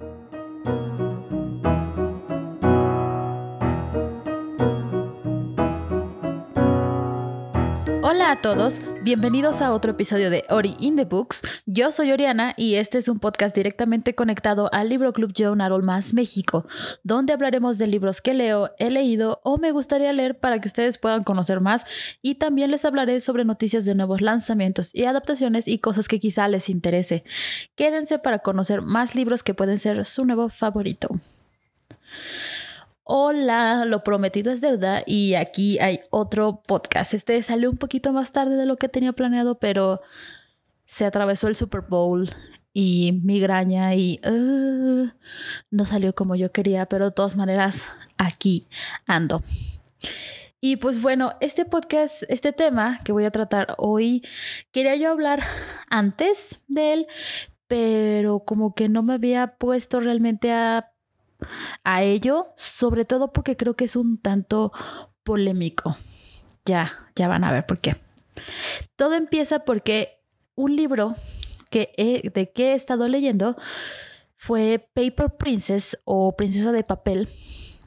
Thank you. Hola a todos, bienvenidos a otro episodio de Ori in the Books. Yo soy Oriana y este es un podcast directamente conectado al Libro Club Joan Arol Más México, donde hablaremos de libros que leo, he leído o me gustaría leer para que ustedes puedan conocer más y también les hablaré sobre noticias de nuevos lanzamientos y adaptaciones y cosas que quizá les interese. Quédense para conocer más libros que pueden ser su nuevo favorito. Hola, lo prometido es deuda y aquí hay otro podcast. Este salió un poquito más tarde de lo que tenía planeado, pero se atravesó el Super Bowl y migraña y uh, no salió como yo quería, pero de todas maneras aquí ando. Y pues bueno, este podcast, este tema que voy a tratar hoy, quería yo hablar antes de él, pero como que no me había puesto realmente a a ello, sobre todo porque creo que es un tanto polémico. Ya, ya van a ver por qué. Todo empieza porque un libro que de que he estado leyendo fue Paper Princess o Princesa de Papel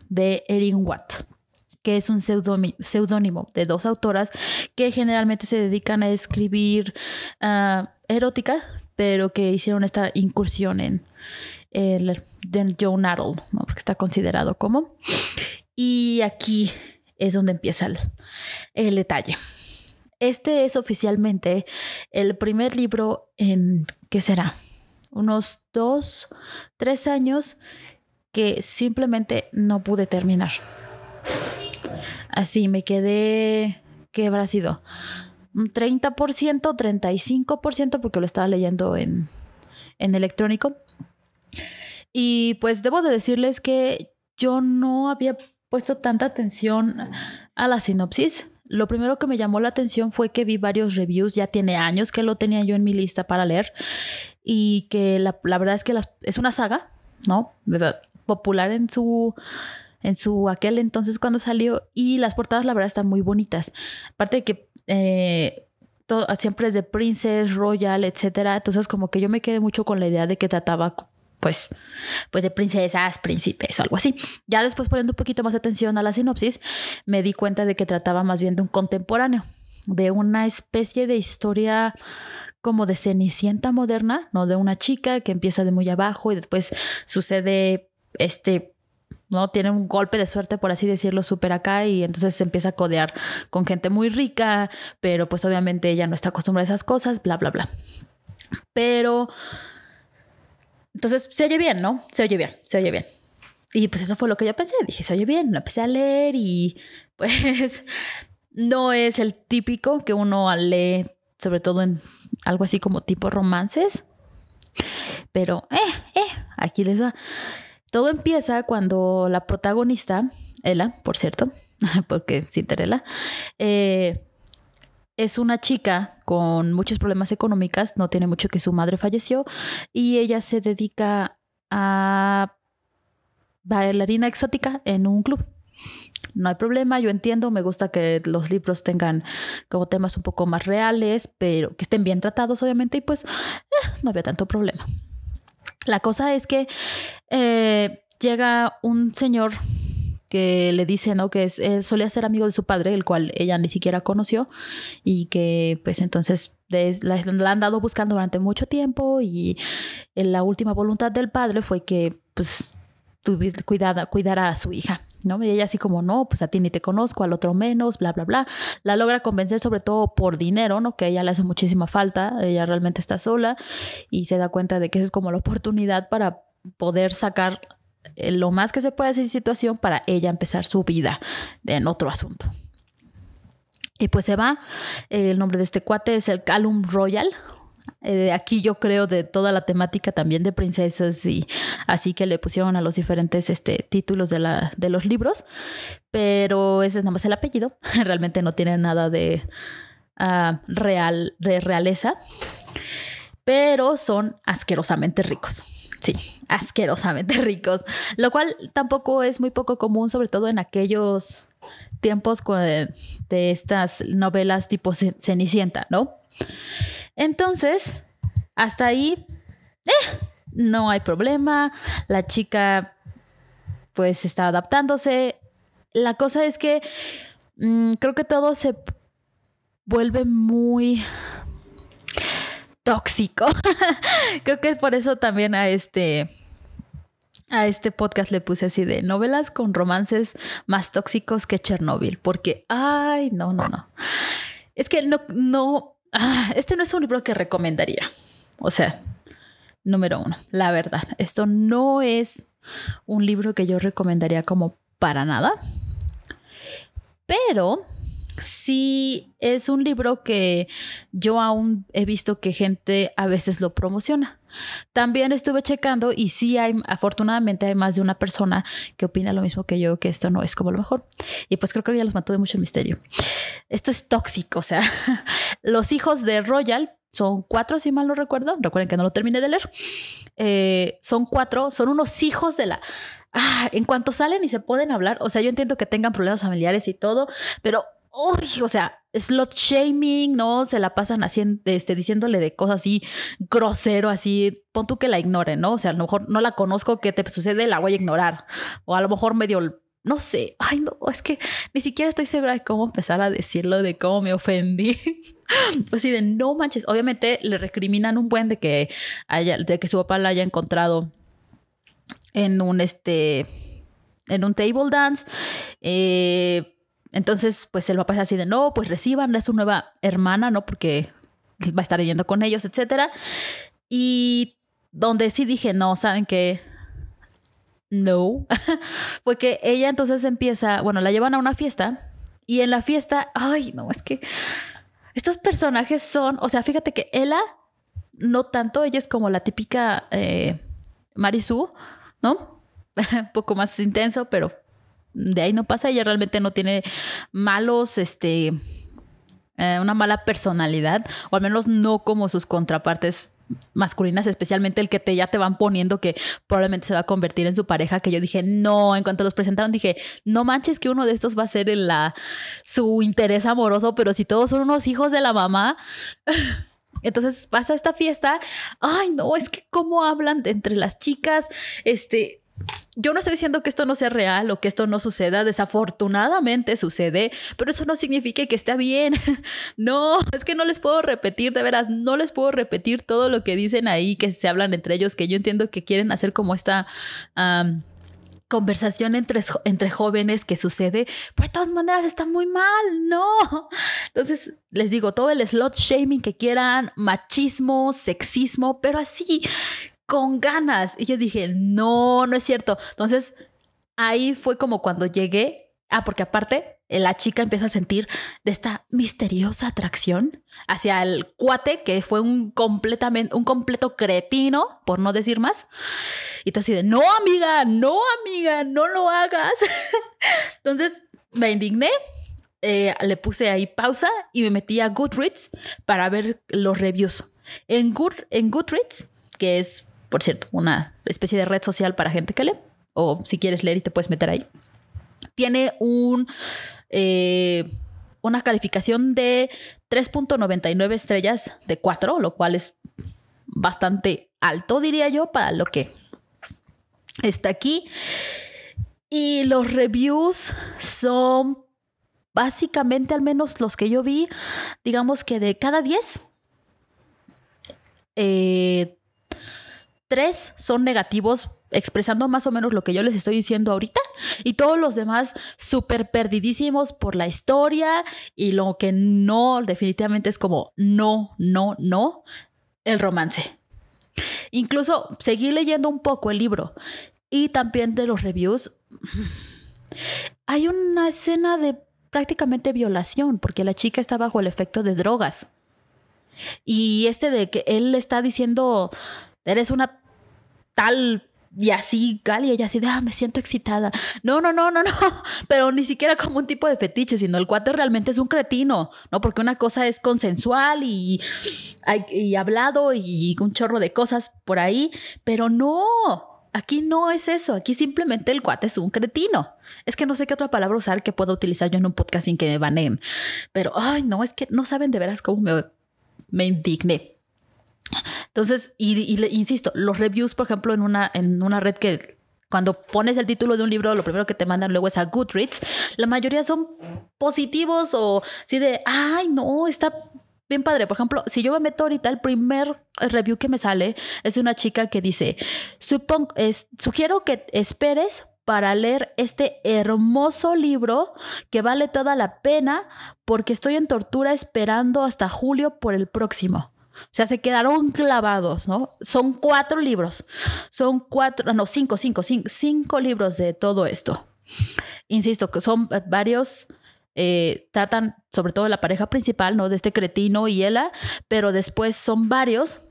de Erin Watt, que es un seudónimo de dos autoras que generalmente se dedican a escribir ah, erótica, pero que hicieron esta incursión en, el, del Joe Narrow, porque está considerado como. Y aquí es donde empieza el, el detalle. Este es oficialmente el primer libro en, ¿qué será? Unos dos, tres años que simplemente no pude terminar. Así me quedé, ¿qué habrá sido? Un 30%, 35%, porque lo estaba leyendo en, en electrónico. Y pues debo de decirles que yo no había puesto tanta atención a la sinopsis. Lo primero que me llamó la atención fue que vi varios reviews, ya tiene años que lo tenía yo en mi lista para leer y que la, verdad es que es una saga, ¿no? Popular en su en su aquel entonces cuando salió y las portadas la verdad están muy bonitas. Aparte de que eh, siempre es de Princess, Royal, etcétera. Entonces como que yo me quedé mucho con la idea de que trataba pues, pues de princesas, príncipes o algo así. Ya después poniendo un poquito más atención a la sinopsis, me di cuenta de que trataba más bien de un contemporáneo, de una especie de historia como de cenicienta moderna, ¿no? De una chica que empieza de muy abajo y después sucede este ¿no? Tiene un golpe de suerte, por así decirlo, súper acá y entonces se empieza a codear con gente muy rica, pero pues obviamente ella no está acostumbrada a esas cosas, bla, bla, bla. Pero entonces, se oye bien, ¿no? Se oye bien, se oye bien. Y pues eso fue lo que yo pensé. Dije, se oye bien. Lo empecé a leer y pues no es el típico que uno lee, sobre todo en algo así como tipo romances. Pero, eh, eh, aquí les va. Todo empieza cuando la protagonista, Ella, por cierto, porque Cinderella, eh, es una chica con muchos problemas económicos, no tiene mucho que su madre falleció y ella se dedica a bailarina exótica en un club. No hay problema, yo entiendo, me gusta que los libros tengan como temas un poco más reales, pero que estén bien tratados, obviamente, y pues eh, no había tanto problema. La cosa es que eh, llega un señor que le dice, ¿no? Que es, solía ser amigo de su padre, el cual ella ni siquiera conoció y que pues entonces la, han dado buscando durante mucho tiempo y la última voluntad del padre fue que pues cuidada, cuidara a su hija. ¿no? Y ella así como, no, pues a ti ni te conozco, al otro menos, bla, bla, bla. La logra convencer sobre todo por dinero, ¿no? Que ella le hace muchísima falta, ella realmente está sola y se da cuenta de que esa es como la oportunidad para poder sacar lo más que se puede hacer situación para ella empezar su vida en otro asunto. Y pues se va. El nombre de este cuate es el Calum Royal. Eh, aquí yo creo de toda la temática también de princesas y así que le pusieron a los diferentes este, títulos de, la, de los libros. Pero ese es nada más el apellido. Realmente no tiene nada de, ah, real, de realeza. Pero son asquerosamente ricos. Sí, asquerosamente ricos, lo cual tampoco es muy poco común, sobre todo en aquellos tiempos de estas novelas tipo Cenicienta, ¿no? Entonces, hasta ahí, eh, no hay problema, la chica pues está adaptándose. La cosa es que mm, creo que todo se vuelve muy tóxico. creo que por eso también a este a este podcast le puse así de novelas con romances más tóxicos que Chernobyl, porque, ay, no, no, no. Es que no, no, ah, este no es un libro que recomendaría. O sea, número uno, la verdad, esto no es un libro que yo recomendaría como para nada, pero sí es un libro que yo aún he visto que gente a veces lo promociona. También estuve checando y sí hay, afortunadamente hay más de una persona que opina lo mismo que yo, que esto no es como lo mejor. Y pues creo que ya los mató de mucho misterio. Esto es tóxico, o sea, los hijos de Royal son cuatro, si mal no recuerdo. Recuerden que no lo terminé de leer. Eh, son cuatro, son unos hijos de la... Ah, en cuanto salen y se pueden hablar, o sea, yo entiendo que tengan problemas familiares y todo, pero O sea, slot shaming, ¿no? Se la pasan haciendo, este, diciéndole de cosas así grosero, así, pon tú que la ignoren, ¿no? O sea, a lo mejor no la conozco, ¿qué te sucede? La voy a ignorar. O a lo mejor medio, no sé, ay, no, es que ni siquiera estoy segura de cómo empezar a decirlo, de cómo me ofendí. pues sí, de no manches, obviamente le recriminan un buen de que haya, de que su papá la haya encontrado en un, este, en un table dance. Eh, entonces, pues el papá es así de, no, pues reciban a su nueva hermana, ¿no? Porque va a estar yendo con ellos, etcétera. Y donde sí dije, no, ¿saben qué? No. Fue que ella entonces empieza, bueno, la llevan a una fiesta y en la fiesta, ay, no, es que estos personajes son, o sea, fíjate que Ella, no tanto, ella es como la típica eh, Marisú, ¿no? Un poco más intenso, pero de ahí no pasa, ella realmente no tiene malos, este, eh, una mala personalidad, o al menos no como sus contrapartes masculinas, especialmente el que te ya te van poniendo que probablemente se va a convertir en su pareja, que yo dije, no, en cuanto los presentaron dije, no manches que uno de estos va a ser en la su interés amoroso, pero si todos son unos hijos de la mamá, entonces pasa esta fiesta, ay, no, es que cómo hablan entre las chicas, este, yo no estoy diciendo que esto no sea real o que esto no suceda, desafortunadamente sucede, pero eso no significa que esté bien. no, es que no les puedo repetir, de veras, no les puedo repetir todo lo que dicen ahí, que se hablan entre ellos, que yo entiendo que quieren hacer como esta... conversación entre, entre jóvenes que sucede, pero de todas maneras está muy mal, no. Entonces, les digo, todo el slot shaming que quieran, machismo, sexismo, pero así, con ganas. Y yo dije, no, no es cierto. Entonces, ahí fue como cuando llegué. Ah, porque aparte, la chica empieza a sentir de esta misteriosa atracción hacia el cuate, que fue un completamente, un completo cretino, por no decir más. Y tú así de, no, amiga, no, amiga, no lo hagas. Entonces, me indigné. Eh, le puse ahí pausa y me metí a Goodreads para ver los reviews. En, Good, en Goodreads, que es por cierto, una especie de red social para gente que lee, o si quieres leer y te puedes meter ahí. Tiene un, eh, una calificación de 3.99 estrellas de 4, lo cual es bastante alto, diría yo, para lo que está aquí. Y los reviews son básicamente, al menos los que yo vi, digamos que de cada 10, eh, tres son negativos expresando más o menos lo que yo les estoy diciendo ahorita y todos los demás súper perdidísimos por la historia y lo que no definitivamente es como no, no, no, el romance. Incluso seguí leyendo un poco el libro y también de los reviews. Hay una escena de prácticamente violación porque la chica está bajo el efecto de drogas. Y este de que él le está diciendo, eres una y así, Gal, y así de, ah, me siento excitada. No, no, no, no, no, pero ni siquiera como un tipo de fetiche, sino el cuate realmente es un cretino, ¿no? Porque una cosa es consensual y, y hablado y un chorro de cosas por ahí, pero no, aquí no es eso, aquí simplemente el cuate es un cretino. Es que no sé qué otra palabra usar que pueda utilizar yo en un podcast sin que me baneen, pero, ay, no, es que no saben de veras cómo me, me indigné. Entonces, y, insisto, los reviews, por ejemplo, en una, en una red que cuando pones el título de un libro, lo primero que te mandan luego es a Goodreads. La mayoría son positivos o sí de, ay, no, está bien padre. Por ejemplo, si yo me meto ahorita, el primer review que me sale es de una chica que dice, sugiero que esperes para leer este hermoso libro que vale toda la pena porque estoy en tortura esperando hasta julio por el próximo. O sea, se quedaron clavados, ¿no? Son cuatro libros. Son cuatro, no, cinco, cinco, cinco, cinco libros de todo esto. Insisto, que son varios, eh, tratan sobre todo la pareja principal, ¿no? De este cretino y ella, pero después son varios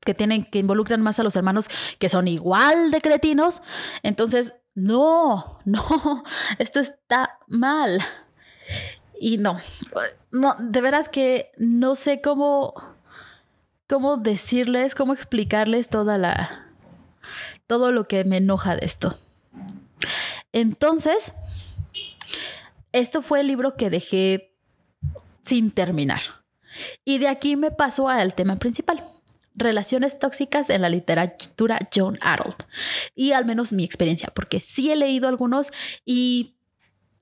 que tienen, que involucran más a los hermanos que son igual de cretinos. Entonces, no, no, esto está mal. Y no, no, de veras que no sé cómo, cómo decirles, cómo explicarles toda la, todo lo que me enoja de esto. Entonces, esto fue el libro que dejé sin terminar. Y de aquí me paso al tema principal. Relaciones tóxicas en la literatura John Arnold. Y al menos mi experiencia, porque sí he leído algunos y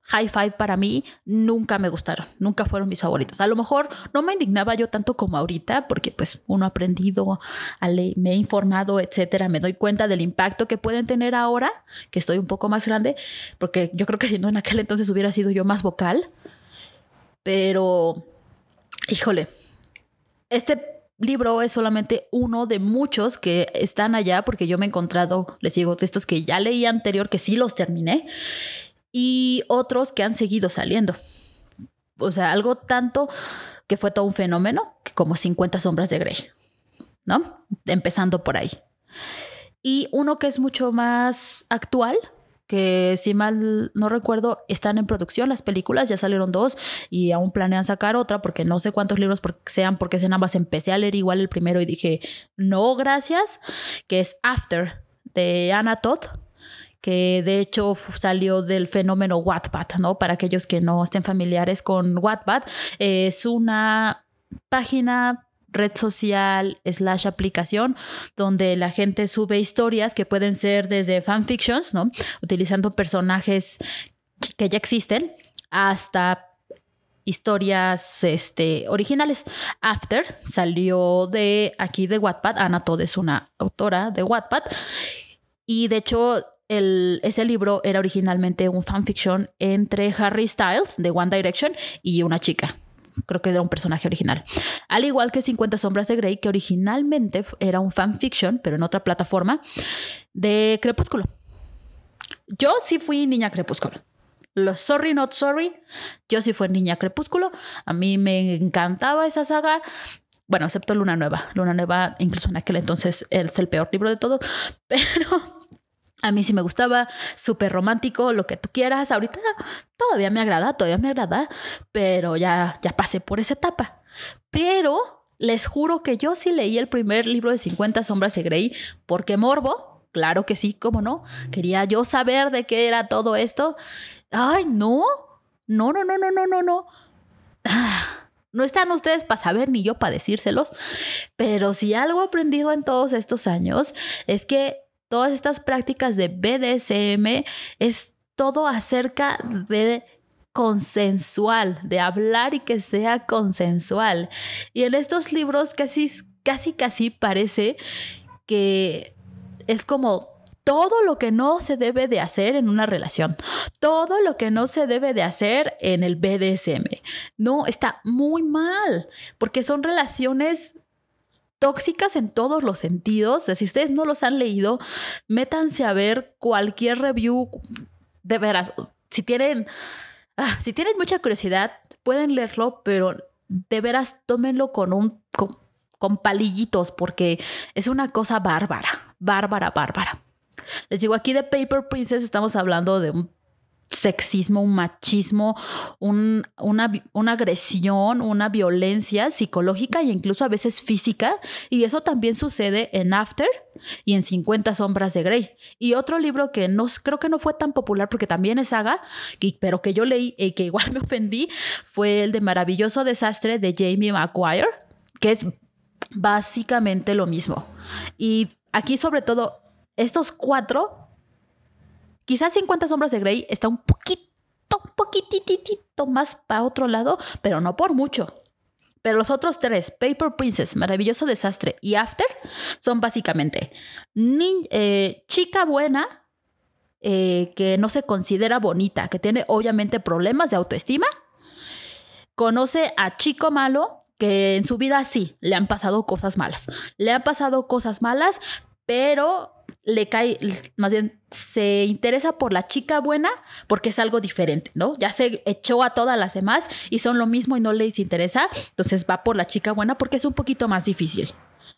High Five para mí nunca me gustaron, nunca fueron mis favoritos. A lo mejor no me indignaba yo tanto como ahorita, porque pues uno ha aprendido, me he informado, etcétera, me doy cuenta del impacto que pueden tener ahora, que estoy un poco más grande, porque yo creo que si no en aquel entonces hubiera sido yo más vocal. Pero, híjole, este libro es solamente uno de muchos que están allá, porque yo me he encontrado, les digo, textos que ya leí anterior, que sí los terminé y otros que han seguido saliendo. O sea, algo tanto que fue todo un fenómeno como 50 sombras de Grey, ¿no? Empezando por ahí. Y uno que es mucho más actual, que si mal no recuerdo, están en producción las películas, ya salieron dos y aún planean sacar otra porque no sé cuántos libros sean, porque sean ambas. Empecé a leer igual el primero y dije, no, gracias, que es After de Anna Todd que de hecho salió del fenómeno Wattpad, ¿no? Para aquellos que no estén familiares con Wattpad, es una página red social slash aplicación donde la gente sube historias que pueden ser desde fanfictions, ¿no? Utilizando personajes que ya existen hasta historias este, originales. After salió de aquí de Wattpad. Ana Todd es una autora de Wattpad. Y de hecho ese libro era originalmente un fanfiction entre Harry Styles de One Direction y una chica. Creo que era un personaje original. Al igual que 50 Sombras de Grey, que originalmente era un fanfiction, pero en otra plataforma, de Crepúsculo. Yo sí fui niña Crepúsculo. Los Sorry Not Sorry, yo sí fui niña Crepúsculo. A mí me encantaba esa saga. Bueno, excepto Luna Nueva. Luna Nueva, incluso en aquel entonces, es el peor libro de todos. Pero a mí sí me gustaba, súper romántico, lo que tú quieras. Ahorita todavía me agrada, todavía me agrada, pero ya, ya pasé por esa etapa. Pero les juro que yo sí leí el primer libro de 50 sombras de Grey porque morbo, claro que sí, cómo no. Quería yo saber de qué era todo esto. Ay, no, no, no, no, no, no, no, no. No están ustedes para saber ni yo para decírselos, pero si algo he aprendido en todos estos años es que todas estas prácticas de BDSM es todo acerca de consensual, de hablar y que sea consensual. Y en estos libros casi, casi, casi parece que es como todo lo que no se debe de hacer en una relación, todo lo que no se debe de hacer en el BDSM. No, está muy mal, porque son relaciones tóxicas en todos los sentidos. si ustedes no los han leído, métanse a ver cualquier review. De veras, si tienen, ah, si tienen mucha curiosidad, pueden leerlo, pero de veras tómenlo con un con, con palillitos, porque es una cosa bárbara, bárbara, bárbara. Les digo, aquí de Paper Princess estamos hablando de un sexismo, un machismo, una, una, agresión, una violencia psicológica e incluso a veces física. Y eso también sucede en After y en 50 sombras de Grey. Y otro libro que no, creo que no fue tan popular porque también es saga, pero que yo leí y que igual me ofendí, fue el de Maravilloso Desastre de Jamie Maguire, que es Básicamente lo mismo. Y aquí sobre todo, estos cuatro, quizás 50 sombras de Grey está un poquito, un poquititito más para otro lado, pero no por mucho. Pero los otros tres, Paper Princess, Maravilloso Desastre y After, son básicamente eh, chica buena, eh, que no se considera bonita, que tiene obviamente problemas de autoestima, conoce a chico malo, que en su vida sí, le han pasado cosas malas. Le han pasado cosas malas, pero le cae, más bien se interesa por la chica buena porque es algo diferente, ¿no? Ya se echó a todas las demás y son lo mismo y no les interesa, entonces va por la chica buena porque es un poquito más difícil,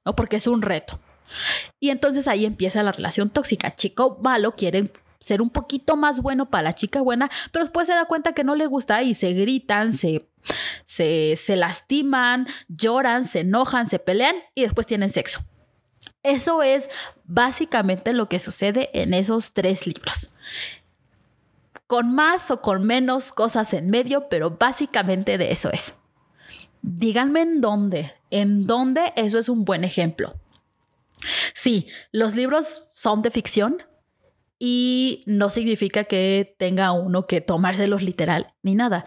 ¿no? Porque es un reto. Y entonces ahí empieza la relación tóxica. Chico malo quiere ser un poquito más bueno para la chica buena, pero después se da cuenta que no le gusta y se gritan, se, se, se lastiman, lloran, se enojan, se pelean y después tienen sexo. Eso es básicamente lo que sucede en esos tres libros. Con más o con menos cosas en medio, pero básicamente de eso es. Díganme en dónde, en dónde eso es un buen ejemplo. Sí, los libros son de ficción, y no significa que tenga uno que tomárselos literal ni nada.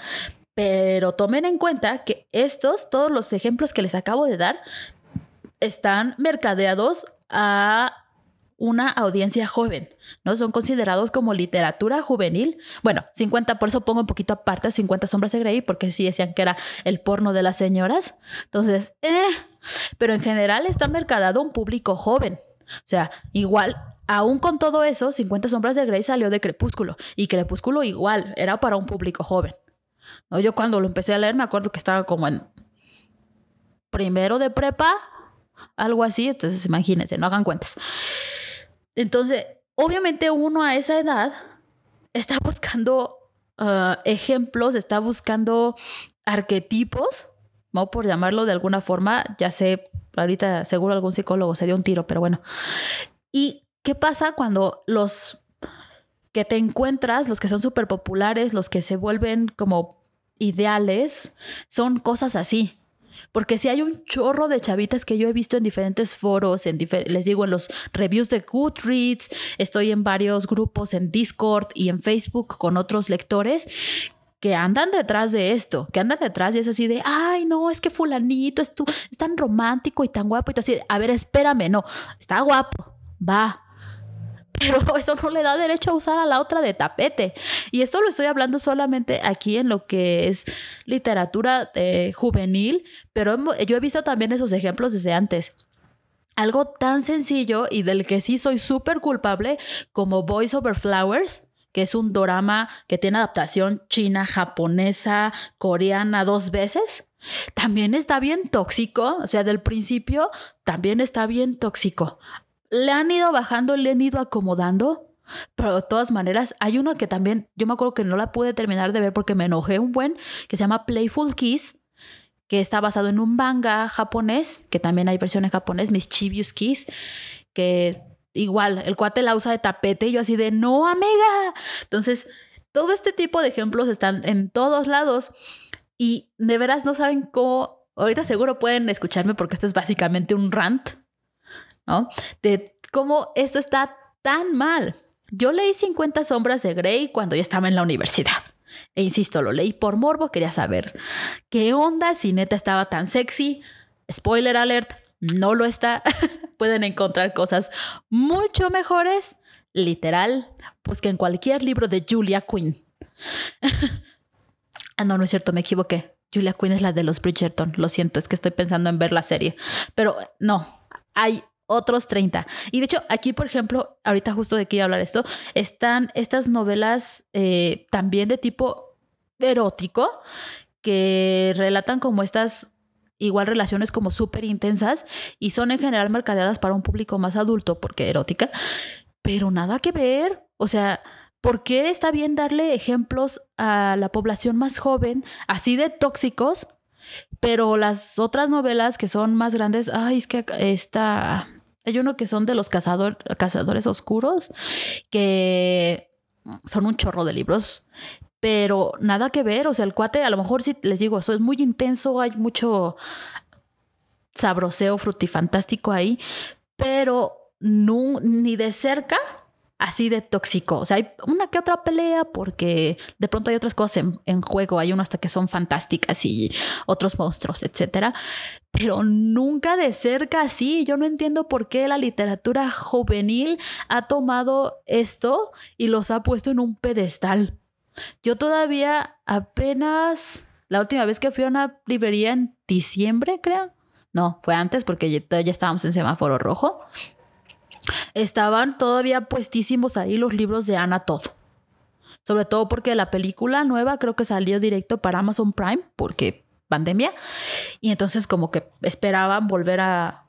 Pero tomen en cuenta que estos, todos los ejemplos que les acabo de dar, están mercadeados a una audiencia joven, ¿no? Son considerados como literatura juvenil. Bueno, 50, por eso pongo un poquito aparte 50 sombras de Grey, porque sí decían que era el porno de las señoras. Entonces, eh, pero en general está mercadado un público joven. O sea, igual Aún con todo eso, 50 sombras de Grey salió de Crepúsculo y Crepúsculo igual, era para un público joven. ¿No? Yo cuando lo empecé a leer me acuerdo que estaba como en primero de prepa, algo así, entonces imagínense, no hagan cuentas. Entonces, obviamente uno a esa edad está buscando uh, ejemplos, está buscando arquetipos, ¿no? Por llamarlo de alguna forma, ya sé, ahorita seguro algún psicólogo se dio un tiro, pero bueno. Y ¿Qué pasa cuando los que te encuentras, los que son súper populares, los que se vuelven como ideales, son cosas así? Porque si hay un chorro de chavitas que yo he visto en diferentes foros, en les digo en los reviews de Goodreads, estoy en varios grupos en Discord y en Facebook con otros lectores que andan detrás de esto, que andan detrás y es así de, ay, no, es que fulanito es, tú, es tan romántico y tan guapo y así, a ver, espérame, no, está guapo, va, pero eso no le da derecho a usar a la otra de tapete. Y esto lo estoy hablando solamente aquí en lo que es literatura eh, juvenil, pero yo he visto también esos ejemplos desde antes. Algo tan sencillo y del que sí soy súper culpable como Voice Over Flowers, que es un drama que tiene adaptación china, japonesa, coreana dos veces. También está bien tóxico, o sea, del principio también está bien tóxico le han ido bajando, le han ido acomodando. Pero de todas maneras, hay uno que también, yo me acuerdo que no la pude terminar de ver porque me enojé un buen, que se llama Playful Kiss, que está basado en un manga japonés, que también hay versión en japonés, Mischievous Kiss, que igual, el cuate la usa de tapete y yo así de, no, amiga. Entonces, todo este tipo de ejemplos están en todos lados y de veras no saben cómo, ahorita seguro pueden escucharme porque esto es básicamente un rant ¿no? De cómo esto está tan mal. Yo leí 50 sombras de Grey cuando ya estaba en la universidad. E insisto, lo leí por morbo, quería saber qué onda, si neta estaba tan sexy. Spoiler alert, no lo está. Pueden encontrar cosas mucho mejores, literal, pues que en cualquier libro de Julia Quinn. ah, no, no es cierto, me equivoqué. Julia Quinn es la de los Bridgerton. Lo siento, es que estoy pensando en ver la serie. Pero no, hay otros 30. Y de hecho, aquí, por ejemplo, ahorita justo de que iba a hablar esto, están estas novelas eh, también de tipo erótico que relatan como estas igual relaciones como súper intensas y son en general mercadeadas para un público más adulto porque erótica, pero nada que ver. O sea, ¿por qué está bien darle ejemplos a la población más joven así de tóxicos? Pero las otras novelas que son más grandes, ay, es que esta hay uno que son de los cazadores oscuros, que son un chorro de libros, pero nada que ver. O sea, el cuate, a lo mejor sí les digo, eso es muy intenso, hay mucho. sabroseo frutifantástico ahí, pero no, ni de cerca así de tóxico. O sea, hay una que otra pelea porque de pronto hay otras cosas en, juego. Hay unas hasta que son fantásticas y otros monstruos, etcétera. Pero nunca de cerca así. Yo no entiendo por qué la literatura juvenil ha tomado esto y los ha puesto en un pedestal. Yo todavía apenas la última vez que fui a una librería en diciembre, creo. No, fue antes porque ya, ya estábamos en semáforo rojo estaban todavía puestísimos ahí los libros de Ana Todd. Sobre todo porque la película nueva creo que salió directo para Amazon Prime, porque pandemia. Y entonces como que esperaban volver a,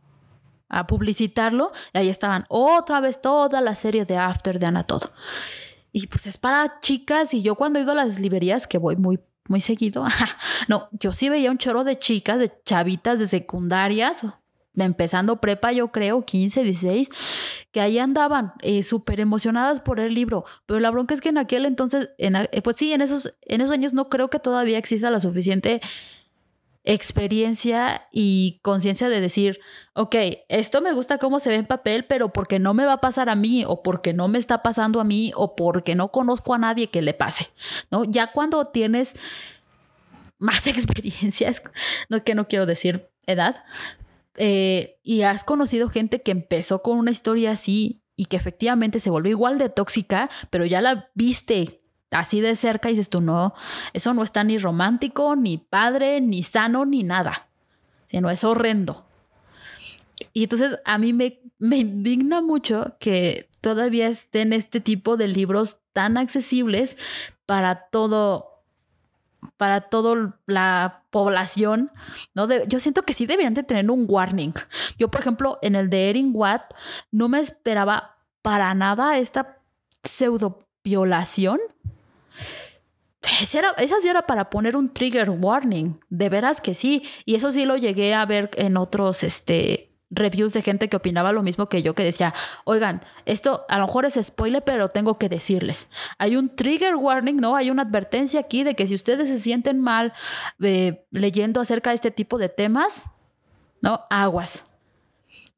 a publicitarlo. Y ahí estaban otra vez toda la serie de After de Ana Todd. Y pues es para chicas. Y yo cuando he ido a las librerías, que voy muy muy seguido. no, yo sí veía un chorro de chicas, de chavitas de secundarias, empezando prepa, yo creo, 15, 16, que ahí andaban eh, súper emocionadas por el libro. Pero la bronca es que en aquel entonces, en, eh, pues sí, en esos, en esos años no creo que todavía exista la suficiente experiencia y conciencia de decir, ok, esto me gusta cómo se ve en papel, pero porque no me va a pasar a mí o porque no me está pasando a mí o porque no conozco a nadie que le pase, ¿no? Ya cuando tienes más experiencias, no que no quiero decir edad, eh, y has conocido gente que empezó con una historia así y que efectivamente se volvió igual de tóxica, pero ya la viste así de cerca y dices tú, no, eso no está ni romántico, ni padre, ni sano, ni nada, sino es horrendo. Y entonces a mí me, me indigna mucho que todavía estén este tipo de libros tan accesibles para todo para toda la población, ¿no? yo siento que sí deberían de tener un warning. Yo, por ejemplo, en el de Erin Watt, no me esperaba para nada esta pseudo violación. Esa, esa sí era para poner un trigger warning, de veras que sí. Y eso sí lo llegué a ver en otros, este, reviews de gente que opinaba lo mismo que yo, que decía, oigan, esto a lo mejor es spoiler, pero tengo que decirles. Hay un trigger warning, ¿no? Hay una advertencia aquí de que si ustedes se sienten mal eh, leyendo acerca de este tipo de temas, ¿no? Aguas.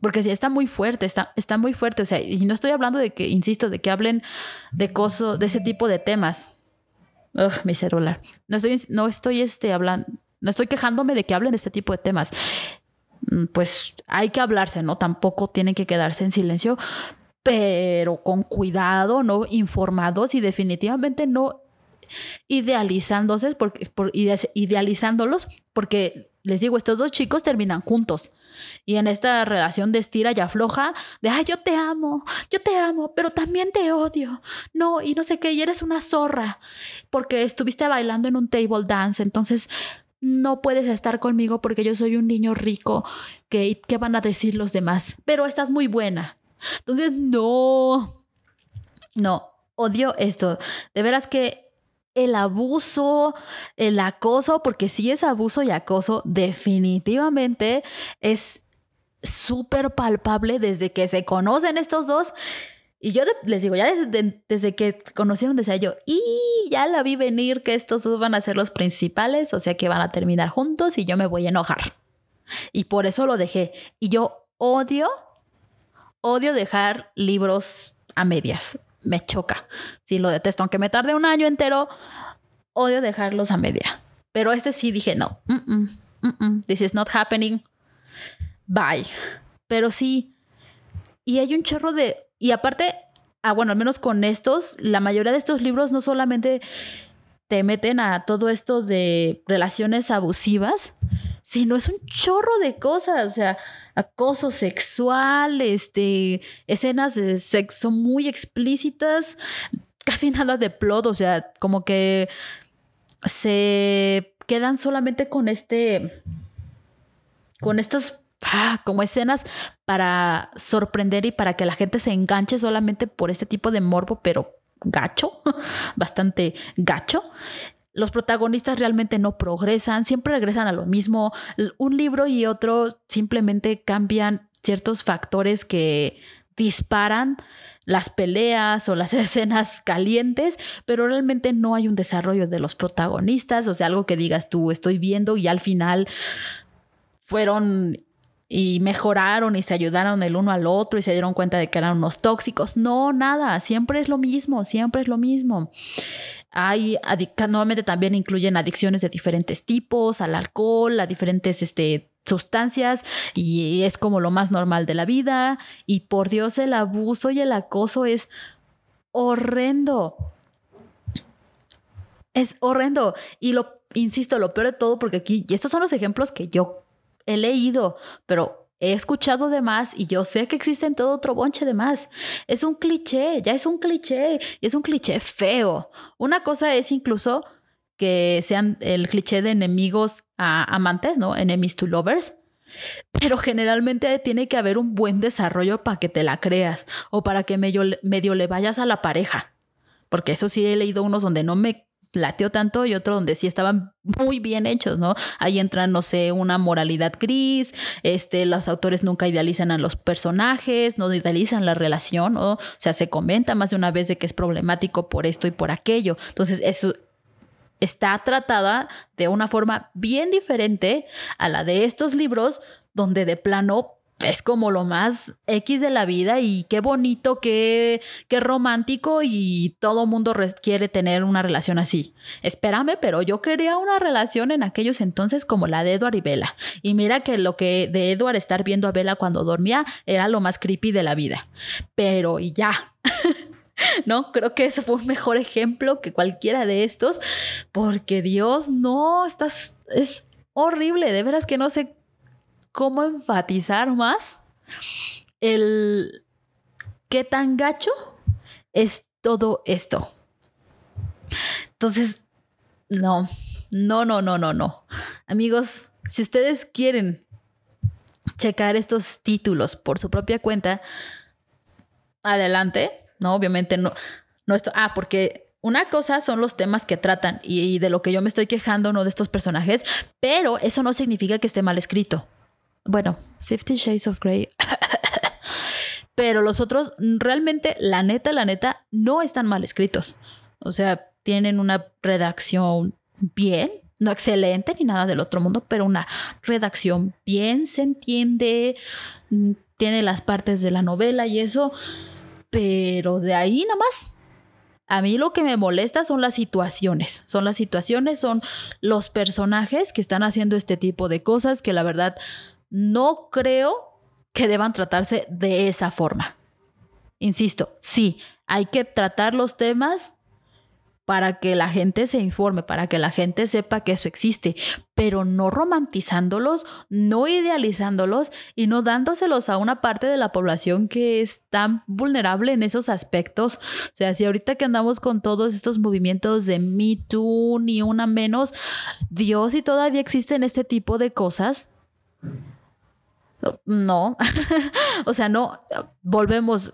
Porque si está muy fuerte, está, está muy fuerte. O sea, y no estoy hablando de que, insisto, de que hablen de coso, de ese tipo de temas. Ugh, mi celular. No estoy, no estoy este, hablando, no estoy quejándome de que hablen de este tipo de temas. Mm, pues hay que hablarse, ¿no? Tampoco tienen que quedarse en silencio, pero con cuidado, ¿no? Informados y definitivamente no idealizándose, porque, por, idealizándolos, porque les digo, estos dos chicos terminan juntos. Y en esta relación de estira y afloja, de, ay, yo te amo, yo te amo, pero también te odio. No, y no sé qué, y eres una zorra, porque estuviste bailando en un table dance. Entonces, no puedes estar conmigo porque yo soy un niño rico, ¿qué, ¿qué van a decir los demás? Pero estás muy buena. Entonces, no, no, odio esto. De veras que el abuso, el acoso, porque si es abuso y acoso, definitivamente es súper palpable desde que se conocen estos dos y yo les digo, ya desde, desde, que conocieron, decía yo, y ya la vi venir que estos dos van a ser los principales, o sea que van a terminar juntos y yo me voy a enojar. Y por eso lo dejé. Y yo odio, odio dejar libros a medias. Me choca. Sí, lo detesto. Aunque me tarde un año entero, odio dejarlos a media. Pero este sí dije, no, this is not happening. Bye. Pero sí. Y hay un chorro de y aparte, ah, bueno, al menos con estos, la mayoría de estos libros no solamente te meten a todo esto de relaciones abusivas, sino es un chorro de cosas, o sea, acoso sexual, este, escenas de sexo muy explícitas, casi nada de plot, o sea, como que se quedan solamente con este, con estas ah, como escenas para sorprender y para que la gente se enganche solamente por este tipo de morbo, pero gacho, bastante gacho. Los protagonistas realmente no progresan, siempre regresan a lo mismo. Un libro y otro simplemente cambian ciertos factores que disparan las peleas o las escenas calientes, pero realmente no hay un desarrollo de los protagonistas, o sea, algo que digas tú, estoy viendo y al final fueron y mejoraron y se ayudaron el uno al otro y se dieron cuenta de que eran unos tóxicos. No, nada, siempre es lo mismo, siempre es lo mismo. Hay normalmente también incluyen adicciones de diferentes tipos, al alcohol, a diferentes este, sustancias y es como lo más normal de la vida. Y por Dios, el abuso y el acoso es horrendo. Es horrendo. Y lo, insisto, lo peor de todo, porque aquí, y estos son los ejemplos que yo he leído, pero he escuchado de más y yo sé que existen todo otro bonche de más. Es un cliché, ya es un cliché, y es un cliché feo. Una cosa es incluso que sean el cliché de enemigos a amantes, ¿no? Enemies to lovers. Pero generalmente tiene que haber un buen desarrollo para que te la creas o para que medio, medio le vayas a la pareja. Porque eso sí he leído unos donde no me plateó tanto y otro donde sí estaban muy bien hechos, ¿no? Ahí entra, no sé, una moralidad gris, este, los autores nunca idealizan a los personajes, no idealizan la relación, ¿no? o sea, se comenta más de una vez de que es problemático por esto y por aquello. Entonces, eso está tratada de una forma bien diferente a la de estos libros donde de plano es como lo más X de la vida y qué bonito, qué, qué romántico y todo mundo quiere tener una relación así. Espérame, pero yo quería una relación en aquellos entonces como la de Edward y Bella. Y mira que lo que de Edward estar viendo a Bella cuando dormía era lo más creepy de la vida. Pero y ya. ¿no? Creo que ese fue un mejor ejemplo que cualquiera de estos, porque Dios, no, estás, es horrible, de veras que no sé cómo enfatizar más el qué tan gacho es todo esto. Entonces, no, no, no, no, no, no. Amigos, si ustedes quieren checar estos títulos por su propia cuenta, adelante, ¿no? Obviamente no, no esto, ah, porque una cosa son los temas que tratan y, de lo que yo me estoy quejando, no de estos personajes, pero eso no significa que esté mal escrito. Bueno, Fifty Shades of Grey. Pero los otros, realmente, la neta, la neta, no están mal escritos. O sea, tienen una redacción bien, no excelente ni nada del otro mundo, pero una redacción bien, se entiende, mm, tiene las partes de la novela y eso, pero de ahí nada más. A mí lo que me molesta son las situaciones, son las situaciones, son los personajes que están haciendo este tipo de cosas que la verdad no creo que deban tratarse de esa forma. Insisto, sí, hay que tratar los temas para que la gente se informe, para que la gente sepa que eso existe, pero no romantizándolos, no idealizándolos y no dándoselos a una parte de la población que es tan vulnerable en esos aspectos. O sea, si ahorita que andamos con todos estos movimientos de Me Too, ni una menos, Dios, y todavía existen este tipo de cosas, no, o sea, no, volvemos.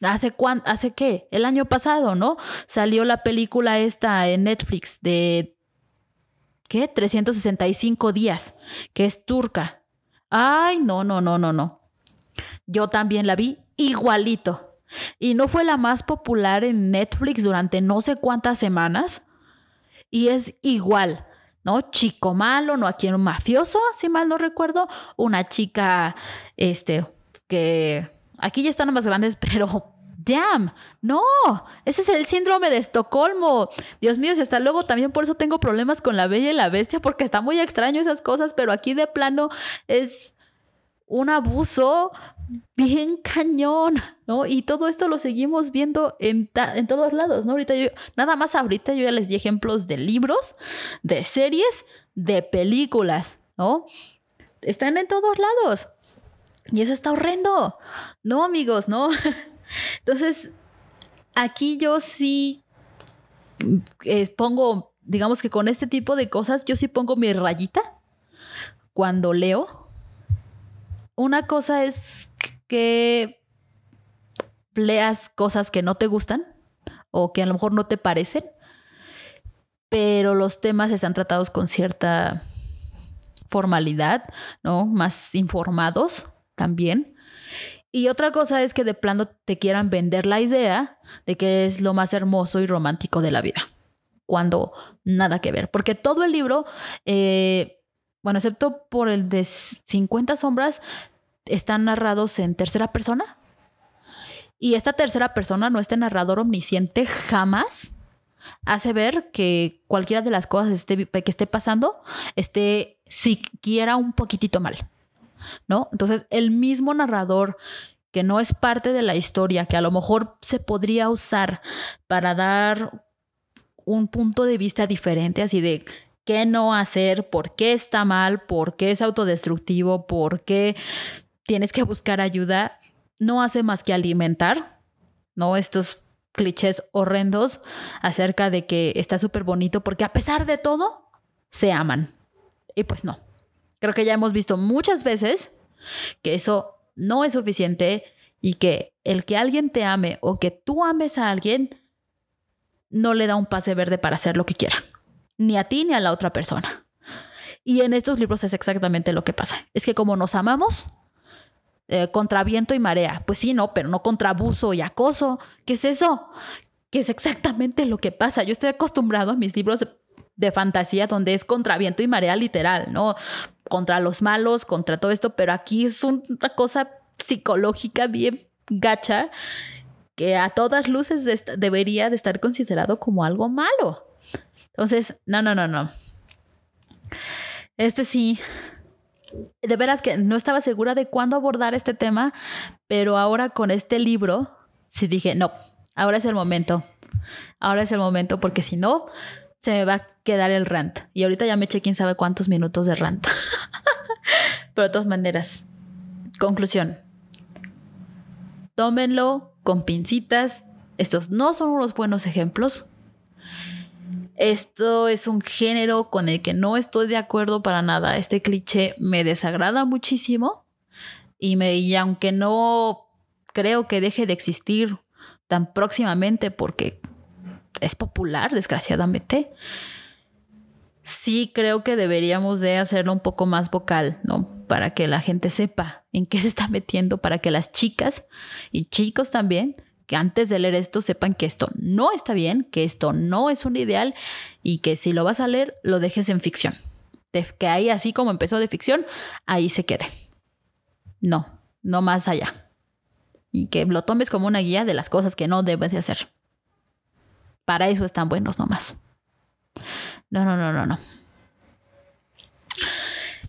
¿Hace cuánto? ¿Hace qué? El año pasado, ¿no? Salió la película esta en Netflix de ¿qué? 365 días, que es turca. Ay, no, no, no, no, no. Yo también la vi igualito. Y no fue la más popular en Netflix durante no sé cuántas semanas. Y es igual. ¿No? Chico malo, no aquí un mafioso, si mal no recuerdo, una chica, este, que aquí ya están más grandes, pero damn, no, ese es el síndrome de Estocolmo. Dios mío, si hasta luego también por eso tengo problemas con la bella y la bestia, porque está muy extraño esas cosas, pero aquí de plano es un abuso bien cañón, ¿no? Y todo esto lo seguimos viendo en, en, todos lados, ¿no? Ahorita yo, nada más ahorita yo ya les di ejemplos de libros, de series, de películas, ¿no? Están en todos lados. Y eso está horrendo. No, amigos, ¿no? Entonces, aquí yo sí eh, pongo, digamos que con este tipo de cosas, yo sí pongo mi rayita cuando leo una cosa es que leas cosas que no te gustan o que a lo mejor no te parecen, pero los temas están tratados con cierta formalidad, ¿no? Más informados también. Y otra cosa es que de plano te quieran vender la idea de que es lo más hermoso y romántico de la vida, cuando nada que ver, porque todo el libro eh, bueno, excepto por el de 50 sombras, están narrados en tercera persona. Y esta tercera persona, no este narrador omnisciente, jamás hace ver que cualquiera de las cosas que esté pasando esté siquiera un poquitito mal. ¿No? Entonces, el mismo narrador que no es parte de la historia, que a lo mejor se podría usar para dar un punto de vista diferente, así de qué no hacer, por qué está mal, por qué es autodestructivo, por qué tienes que buscar ayuda, no hace más que alimentar, ¿no? Estos clichés horrendos acerca de que está súper bonito porque a pesar de todo, se aman. Y pues no. Creo que ya hemos visto muchas veces que eso no es suficiente y que el que alguien te ame o que tú ames a alguien no le da un pase verde para hacer lo que quiera, ni a ti ni a la otra persona. Y en estos libros es exactamente lo que pasa. Es que como nos amamos, eh, contra viento y marea, pues sí, no, pero no contra abuso y acoso. ¿Qué es eso? Que es exactamente lo que pasa. Yo estoy acostumbrado a mis libros de, fantasía donde es contra viento y marea literal, ¿no? Contra los malos, contra todo esto, pero aquí es una cosa psicológica bien gacha que a todas luces debería de estar considerado como algo malo. Entonces, no, no, no, no. Este sí, de veras que no estaba segura de cuándo abordar este tema, pero ahora con este libro, sí dije, no, ahora es el momento. Ahora es el momento porque si no, se me va a quedar el rant. Y ahorita ya me eché quién sabe cuántos minutos de rant. pero de todas maneras, conclusión. Tómenlo con pincitas. Estos no son unos buenos ejemplos. Esto es un género con el que no estoy de acuerdo para nada. Este cliché me desagrada muchísimo y, me, y aunque no creo que deje de existir tan próximamente porque es popular, desgraciadamente, sí creo que deberíamos de hacerlo un poco más vocal, ¿no? Para que la gente sepa en qué se está metiendo, para que las chicas y chicos también antes de leer esto sepan que esto no está bien, que esto no es un ideal y que si lo vas a leer, lo dejes en ficción. que ahí, así como empezó de ficción, ahí se quede. No, no más allá. Y que lo tomes como una guía de las cosas que no debes de hacer. Para eso están buenos nomás. No, no, no, no, no.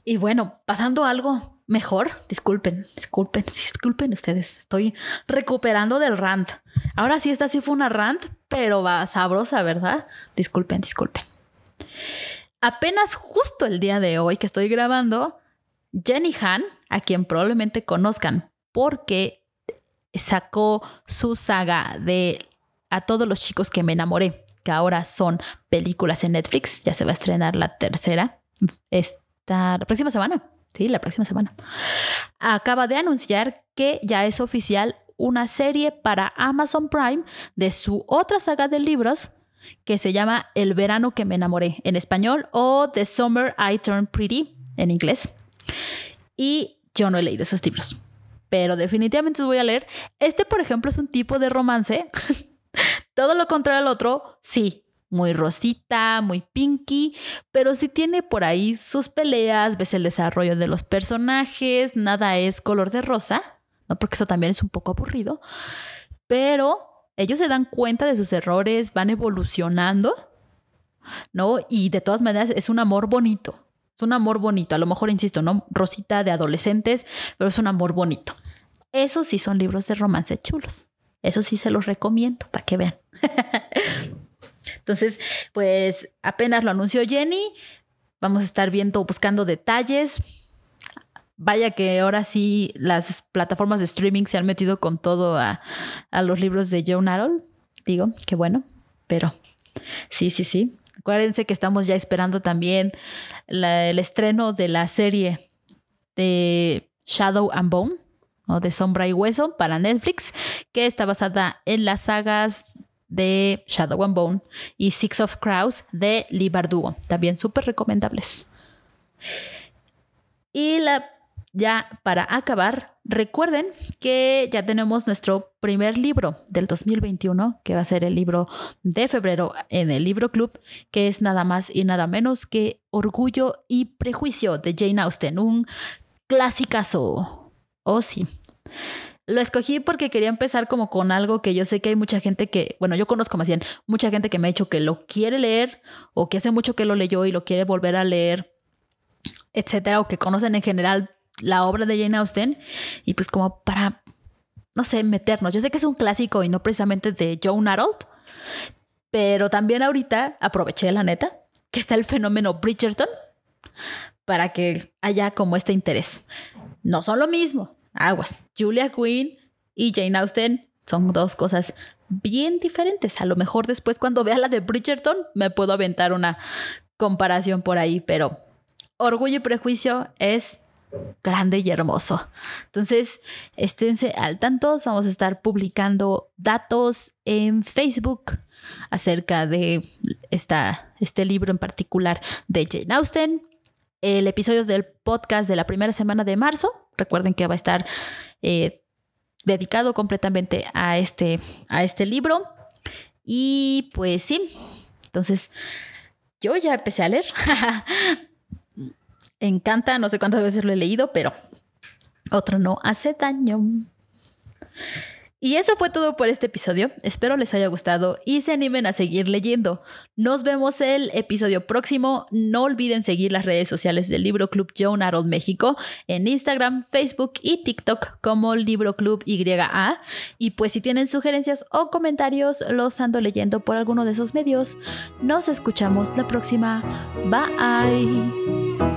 Y bueno, pasando algo mejor. Disculpen, disculpen, disculpen ustedes. Estoy recuperando del rant. Ahora sí, esta sí fue una rant, pero va sabrosa, ¿verdad? Disculpen, disculpen. Apenas justo el día de hoy que estoy grabando, Jenny Han, a quien probablemente conozcan porque sacó su saga de A todos los chicos que me enamoré, que ahora son películas en Netflix. Ya se va a estrenar la tercera esta la próxima semana. Sí, la próxima semana. Acaba de anunciar que ya es oficial una serie para Amazon Prime de su otra saga de libros que se llama El verano que me enamoré en español o The Summer I Turned Pretty en inglés. Y yo no he leído esos libros, pero definitivamente los voy a leer. Este, por ejemplo, es un tipo de romance. Todo lo contrario al otro, sí, muy rosita, muy pinky, pero sí tiene por ahí sus peleas, ves el desarrollo de los personajes, nada es color de rosa, ¿no? Porque eso también es un poco aburrido, pero ellos se dan cuenta de sus errores, van evolucionando, ¿no? Y de todas maneras es un amor bonito, es un amor bonito, a lo mejor, insisto, ¿no? Rosita de adolescentes, pero es un amor bonito. Esos sí son libros de romance chulos. Eso sí se los recomiendo para que vean. Entonces, pues apenas lo anunció Jenny, vamos a estar viendo, buscando detalles. Vaya que ahora sí las plataformas de streaming se han metido con todo a, los libros de Joan Arol. Digo, qué bueno, pero sí, sí, sí. Acuérdense que estamos ya esperando también el estreno de la serie de Shadow and Bone, o de Sombra y Hueso para Netflix, que está basada en las sagas de Shadow and Bone y Six of Crows de Lee Bardugo. También súper recomendables. Y la, ya para acabar, recuerden que ya tenemos nuestro primer libro del 2021, que va a ser el libro de febrero en el Libro Club, que es nada más y nada menos que Orgullo y Prejuicio de Jane Austen, un clásicazo. Oh, sí. Lo escogí porque quería empezar como con algo que yo sé que hay mucha gente que, bueno, yo conozco más bien, mucha gente que me ha dicho que lo quiere leer o que hace mucho que lo leyó y lo quiere volver a leer, etcétera, o que conocen en general la obra de Jane Austen y pues como para, no sé, meternos. Yo sé que es un clásico y no precisamente de Joan Arnold, pero también ahorita aproveché la neta que está el fenómeno Bridgerton para que haya como este interés. No son lo mismo, aguas. Julia Quinn y Jane Austen son dos cosas bien diferentes. A lo mejor después cuando vea la de Bridgerton me puedo aventar una comparación por ahí, pero Orgullo y Prejuicio es grande y hermoso. Entonces, esténse al tanto, vamos a estar publicando datos en Facebook acerca de esta, este libro en particular de Jane Austen. El episodio del podcast de la primera semana de marzo Recuerden que va a estar eh, dedicado completamente a este, a este libro. Y pues sí, entonces yo ya empecé a leer. Encanta, no sé cuántas veces lo he leído, pero otro no hace daño. Y eso fue todo por este episodio. Espero les haya gustado y se animen a seguir leyendo. Nos vemos el episodio próximo. No olviden seguir las redes sociales del Libro Club Joan Harold México en Instagram, Facebook y TikTok como Libro Club YA. Y pues si tienen sugerencias o comentarios, los ando leyendo por alguno de esos medios. Nos escuchamos la próxima. Bye.